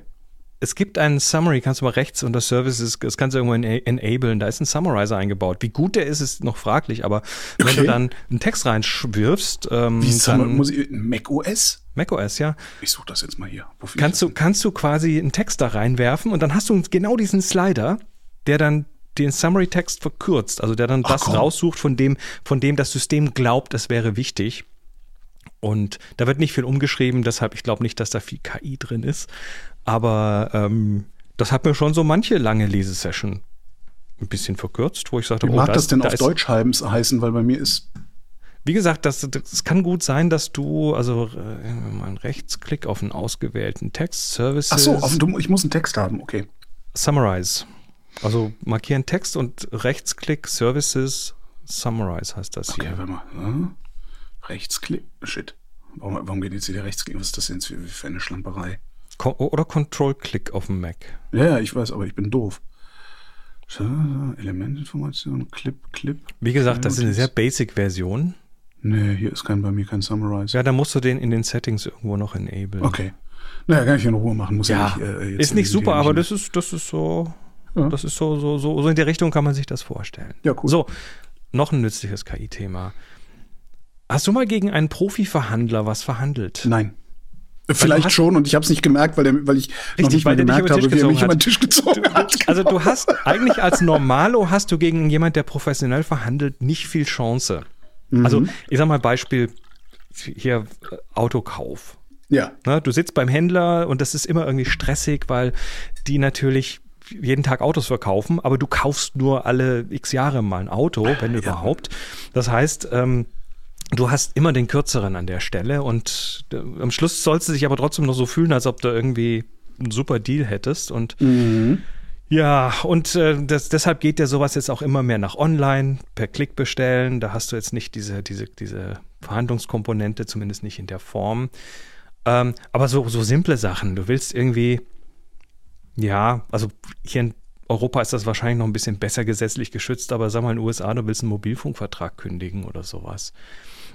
Es gibt einen Summary, kannst du mal rechts unter Services, das kannst du irgendwo ena- enablen, da ist ein Summarizer eingebaut. Wie gut der ist, ist noch fraglich, aber wenn Okay. du dann einen Text reinschwirfst, ähm, Wie dann muss ich, Mac OS? macOS, ja, Ich suche das jetzt mal hier. Wo find kannst du, kannst du quasi einen Text da reinwerfen und dann hast du genau diesen Slider, der dann den Summary-Text verkürzt, also der dann Ach, das komm. raussucht, von dem, von dem das System glaubt, es wäre wichtig. Und da wird nicht viel umgeschrieben, deshalb, ich glaube nicht, dass da viel KI drin ist. Aber ähm, das hat mir schon so manche lange Lesesession ein bisschen verkürzt, wo ich sagte, Wie oh, mag da das denn da auf ist- Deutsch heißen? Weil bei mir ist Wie gesagt, das, das kann gut sein, dass du, also äh, mal einen Rechtsklick auf einen ausgewählten Text, Services, Ach so, auf, ich muss einen Text haben, okay. Summarize. Also markieren Text und Rechtsklick, Services, Summarize heißt das Okay, hier. warte mal. Hm? Rechtsklick. Shit. Warum, warum geht jetzt hier der Rechtsklick? Was ist das denn für, für eine Schlamperei? Oder Control-Klick auf dem Mac. Ja, ja, ich weiß, aber ich bin doof. So, Elementinformation, Clip, Clip. Wie gesagt, das ist eine sehr basic-Version. Nee, hier ist kein bei mir kein Summarize. Ja, da musst du den in den Settings irgendwo noch enablen. Okay. Naja, kann ich in Ruhe machen. Muss ja, Ja, nicht, äh, ist nicht super, aber das ist, das ist so, Ja. das ist so, so, so, so in der Richtung kann man sich das vorstellen. Ja, cool. So, noch ein nützliches KI-Thema. Hast du mal gegen einen Profi-Verhandler was verhandelt? Nein. Vielleicht hast- schon und ich habe es nicht gemerkt, weil, der, weil ich noch Richtig, nicht mal weil gemerkt habe, wie er mich gezogen über den hat. Tisch gezogen hat. Also du hast eigentlich als Normalo hast du gegen jemand, der professionell verhandelt, nicht viel Chance. Also Mhm. ich sag mal Beispiel hier äh, Autokauf. Ja. Ne, du sitzt beim Händler und das ist immer irgendwie stressig, weil die natürlich jeden Tag Autos verkaufen, aber du kaufst nur alle x Jahre mal ein Auto, wenn überhaupt. Das heißt, ähm, du hast immer den kürzeren an der Stelle und äh, am Schluss sollst du dich aber trotzdem noch so fühlen, als ob du irgendwie einen super Deal hättest und ja, und äh, das, deshalb geht ja sowas jetzt auch immer mehr nach online, per Klick bestellen. Da hast du jetzt nicht diese, diese, diese Verhandlungskomponente, zumindest nicht in der Form. Ähm, aber so, so simple Sachen. Du willst irgendwie, ja, also hier in Europa ist das wahrscheinlich noch ein bisschen besser gesetzlich geschützt, aber sag mal in den USA, du willst einen Mobilfunkvertrag kündigen oder sowas.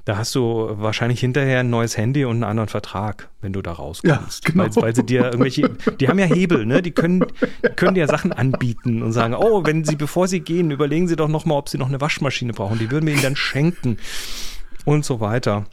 Da hast du wahrscheinlich hinterher ein neues Handy und einen anderen Vertrag, wenn du da rauskommst. Ja, genau. weil, weil sie dir irgendwelche, die haben ja Hebel, ne? Die können, können dir Sachen anbieten und sagen, oh, wenn sie, bevor sie gehen, überlegen sie doch nochmal, ob sie noch eine Waschmaschine brauchen. Die würden wir ihnen dann schenken und so weiter.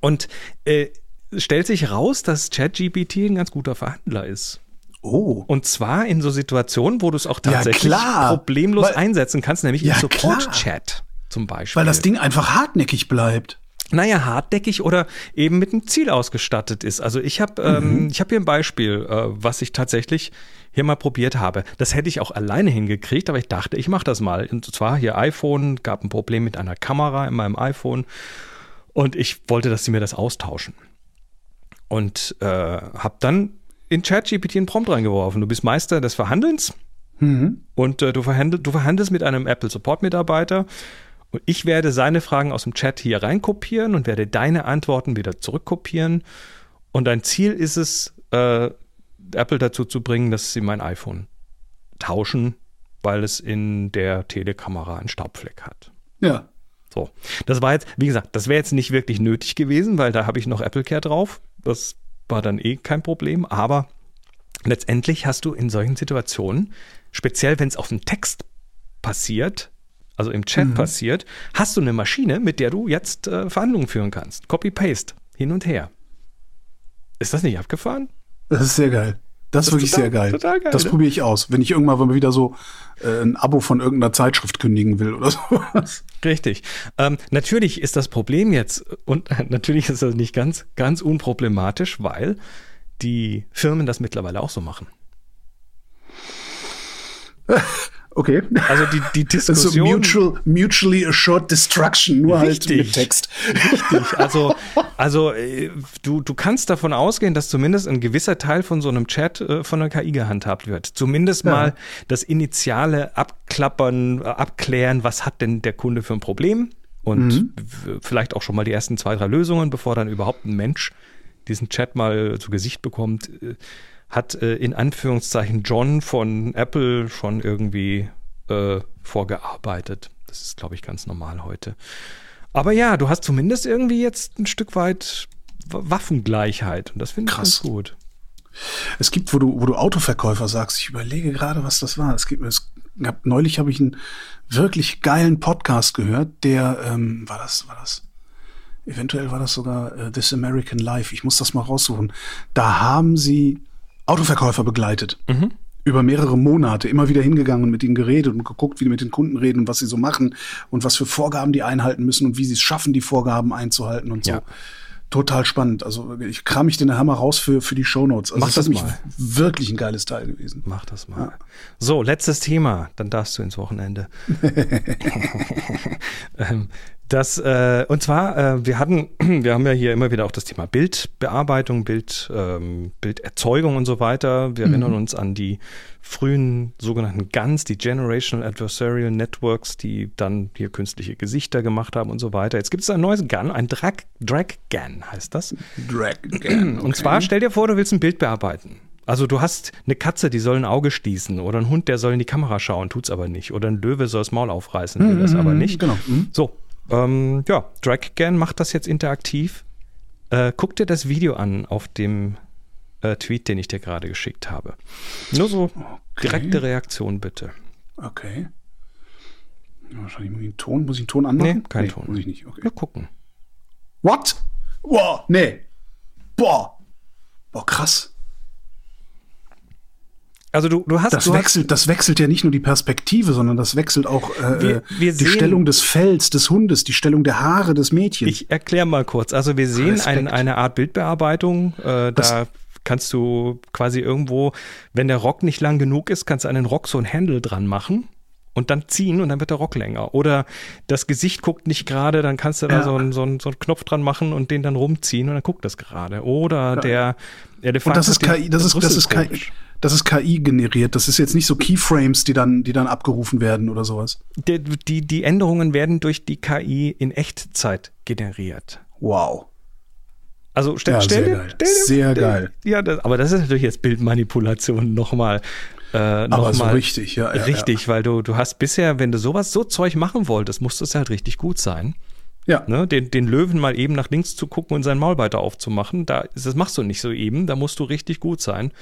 Und äh, es stellt sich raus, dass ChatGPT ein ganz guter Verhandler ist. Oh. Und zwar in so Situationen, wo du es auch tatsächlich klar. problemlos Weil- einsetzen kannst, nämlich Ja, im. Support-Chat. zum Beispiel. Weil das Ding einfach hartnäckig bleibt. Naja, hartnäckig oder eben mit einem Ziel ausgestattet ist. Also ich habe ähm, ich hab hier ein Beispiel, äh, was ich tatsächlich hier mal probiert habe. Das hätte ich auch alleine hingekriegt, aber ich dachte, ich mache das mal. Und zwar hier iPhone, gab ein Problem mit einer Kamera in meinem iPhone und ich wollte, dass sie mir das austauschen. Und äh, habe dann in ChatGPT einen Prompt reingeworfen. Du bist Meister des Verhandelns mhm. und äh, du, verhandel, du verhandelst mit einem Apple Support Mitarbeiter und ich werde seine Fragen aus dem Chat hier reinkopieren und werde deine Antworten wieder zurückkopieren. Und dein Ziel ist es, äh, Apple dazu zu bringen, dass sie mein iPhone tauschen, weil es in der Telekamera einen Staubfleck hat. Ja. So, das war jetzt, wie gesagt, das wäre jetzt nicht wirklich nötig gewesen, weil da habe ich noch Apple Care drauf. Das war dann eh kein Problem. Aber letztendlich hast du in solchen Situationen, speziell wenn es auf dem Text passiert, also im Chat mhm. passiert, hast du eine Maschine, mit der du jetzt äh, Verhandlungen führen kannst. Copy-Paste, hin und her. Ist das nicht abgefahren? Das ist sehr geil. Das, das ist wirklich total, sehr geil. Total geil das ne? probiere ich aus, wenn ich irgendwann mal wieder so äh, ein Abo von irgendeiner Zeitschrift kündigen will oder sowas. Richtig. Ähm, natürlich ist das Problem jetzt, und natürlich ist das nicht ganz, ganz unproblematisch, weil die Firmen das mittlerweile auch so machen. Okay. Also die, die Diskussion. Also mutual, mutually assured destruction, nur richtig, halt mit Text. Richtig. Also, also äh, du, du kannst davon ausgehen, dass zumindest ein gewisser Teil von so einem Chat äh, von der KI gehandhabt wird. Zumindest ja. mal das initiale Abklappern, äh, Abklären, was hat denn der Kunde für ein Problem? Und mhm. vielleicht auch schon mal die ersten zwei, drei Lösungen, bevor dann überhaupt ein Mensch diesen Chat mal zu Gesicht bekommt hat äh, in Anführungszeichen John von Apple schon irgendwie äh, vorgearbeitet. Das ist, glaube ich, ganz normal heute. Aber ja, du hast zumindest irgendwie jetzt ein Stück weit Waffengleichheit und das finde ich ganz gut. Es gibt, wo du, wo du Autoverkäufer sagst, ich überlege gerade, was das war. Es gibt, es gab, neulich habe ich einen wirklich geilen Podcast gehört, der, ähm, war das, war das, eventuell war das sogar äh, This American Life. Ich muss das mal raussuchen. Da haben sie Autoverkäufer begleitet. Mhm. Über mehrere Monate immer wieder hingegangen und mit ihnen geredet und geguckt, wie die mit den Kunden reden und was sie so machen und was für Vorgaben die einhalten müssen und wie sie es schaffen, die Vorgaben einzuhalten und so. Ja. Total spannend. Also ich kram mich den Hammer raus für, für die Shownotes. Also Mach das, das mal. Wirklich ein geiles Teil gewesen. Mach das mal. Ja. So, letztes Thema. Dann darfst du ins Wochenende. ähm, das, äh, und zwar, äh, wir hatten, wir haben ja hier immer wieder auch das Thema Bildbearbeitung, Bild, ähm, Bilderzeugung und so weiter. Wir mhm. erinnern uns an die frühen sogenannten GANs, die Generational Adversarial Networks, die dann hier künstliche Gesichter gemacht haben und so weiter. Jetzt gibt es ein neues GAN, ein Drag, Drag GAN heißt das. Drag GAN. Okay. Und zwar stell dir vor, du willst ein Bild bearbeiten. Also du hast eine Katze, die soll ein Auge schließen oder ein Hund, der soll in die Kamera schauen, tut's aber nicht. Oder ein Löwe soll das Maul aufreißen, will mhm, das aber nicht. Genau. Mhm. So, ähm, ja, DragGan macht das jetzt interaktiv. Äh, guck dir das Video an auf dem äh, Tweet, den ich dir gerade geschickt habe. Nur so okay. direkte Reaktion bitte. Okay. Wahrscheinlich muss ich einen Ton, muss ich einen Ton anmachen? Nee, kein nee, Ton. Muss ich nicht, okay. Nur gucken. What? Boah, nee. Boah. Boah, krass. Also du, du hast. Das du wechselt, hast, das wechselt ja nicht nur die Perspektive, sondern das wechselt auch äh, wir, wir die sehen, Stellung des Fells des Hundes, die Stellung der Haare des Mädchens. Ich erkläre mal kurz. Also wir sehen ein, eine Art Bildbearbeitung. Äh, da kannst du quasi irgendwo, wenn der Rock nicht lang genug ist, kannst du an den Rock so ein Handle dran machen und dann ziehen und dann wird der Rock länger. Oder das Gesicht guckt nicht gerade, dann kannst du da so, einen, so, einen, so einen Knopf dran machen und den dann rumziehen und dann guckt das gerade. Oder ja. der Elefant. Und das ist KI, das ist, das ist KI das ist KI generiert. Das ist jetzt nicht so Keyframes, die dann, die dann abgerufen werden oder sowas. Die, die, die Änderungen werden durch die KI in Echtzeit generiert. Wow. Also stell, ja, stell, sehr dir, geil. Stell dir, sehr stell, geil. Ja, das, aber das ist natürlich jetzt Bildmanipulation nochmal. Äh, aber so richtig, ja. ja richtig, ja. weil du, du hast bisher, wenn du sowas, so Zeug machen wolltest, musste es halt richtig gut sein. Ja. Ne, den, den Löwen mal eben nach links zu gucken und seinen Maulbeiter aufzumachen, da, das machst du nicht so eben, da musst du richtig gut sein.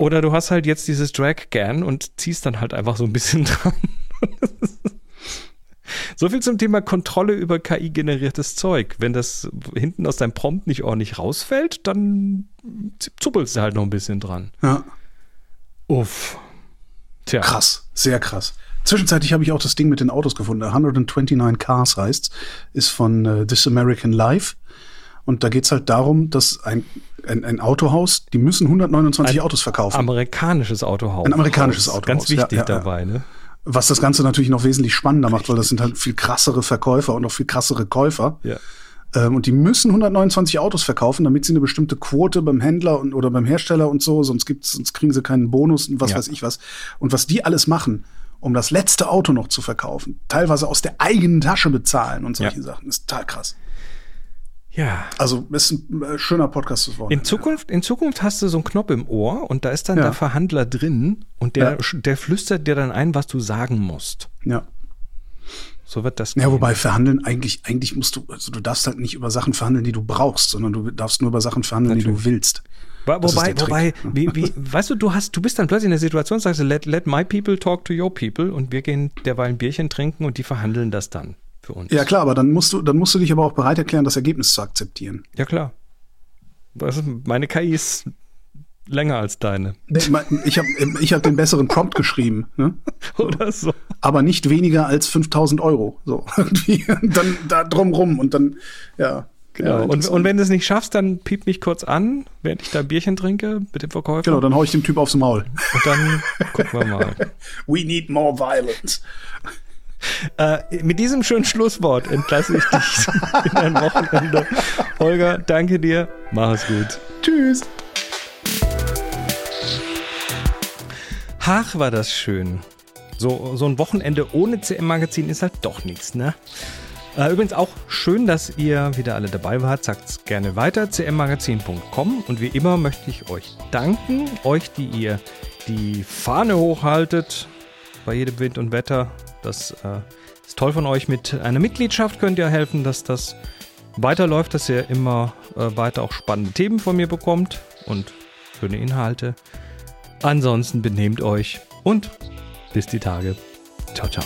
Oder du hast halt jetzt dieses Drag-Gan und ziehst dann halt einfach so ein bisschen dran. so viel zum Thema Kontrolle über KI-generiertes Zeug. Wenn das hinten aus deinem Prompt nicht ordentlich rausfällt, dann zuppelst du halt noch ein bisschen dran. Ja. Uff. Tja. Krass, sehr krass. Zwischenzeitlich habe ich auch das Ding mit den Autos gefunden. 129 Cars heißt, ist von äh, This American Life. Und da geht's halt darum, dass ein, ein, ein Autohaus, die müssen 129 ein Autos verkaufen. Amerikanisches Autohaus. Ein amerikanisches Autohaus. Ganz wichtig ja, ja, dabei, ne? Was das Ganze natürlich noch wesentlich spannender macht, weil das sind halt viel krassere Verkäufer und auch viel krassere Käufer. Ja. Ähm, und die müssen 129 Autos verkaufen, damit sie eine bestimmte Quote beim Händler und, oder beim Hersteller und so, sonst gibt's, sonst kriegen sie keinen Bonus und was ja. weiß ich was. Und was die alles machen, um das letzte Auto noch zu verkaufen, teilweise aus der eigenen Tasche bezahlen und solche ja. Sachen, ist total krass. Ja. Also ist ein äh, schöner Podcast zu In Zukunft, in Zukunft hast du so einen Knopf im Ohr und da ist dann ja. der Verhandler drin und der, ja. der flüstert dir dann ein, was du sagen musst. Ja. So wird das. Ja, wobei verhandeln eigentlich, eigentlich musst du, also du darfst halt nicht über Sachen verhandeln, die du brauchst, sondern du darfst nur über Sachen verhandeln, Natürlich. die du willst. Wobei, wobei, wie, wie, weißt du, du hast, du bist dann plötzlich in der Situation, sagst du, let, let my people talk to your people und wir gehen derweil ein Bierchen trinken und die verhandeln das dann für uns. Ja klar, aber dann musst du, dann musst du dich aber auch bereit erklären, das Ergebnis zu akzeptieren. Ja klar. Ist, meine KI ist länger als deine. Ich habe ich hab den besseren Prompt geschrieben. Ne? Oder so. Aber nicht weniger als 5000 Euro. So, irgendwie. dann da drumrum und dann, ja. Genau. Ja, und, und wenn du es nicht schaffst, dann piep mich kurz an, während ich da Bierchen trinke mit dem Verkäufer. Genau, dann hau ich dem Typ aufs Maul. Und dann gucken wir mal. We need more violence. Äh, mit diesem schönen Schlusswort entlasse ich dich in ein Wochenende. Holger, danke dir. Mach es gut. Tschüss. Ach, war das schön. So, so ein Wochenende ohne CM-Magazin ist halt doch nichts, ne? Äh, übrigens auch schön, dass ihr wieder alle dabei wart. Sagt es gerne weiter, cmmagazin.com. Und wie immer möchte ich euch danken, euch, die ihr die Fahne hochhaltet bei jedem Wind und Wetter. Das äh, ist toll von euch. Mit einer Mitgliedschaft könnt ihr helfen, dass das weiterläuft, dass ihr immer äh, weiter auch spannende Themen von mir bekommt und schöne Inhalte. Ansonsten benehmt euch und bis die Tage. Ciao, ciao.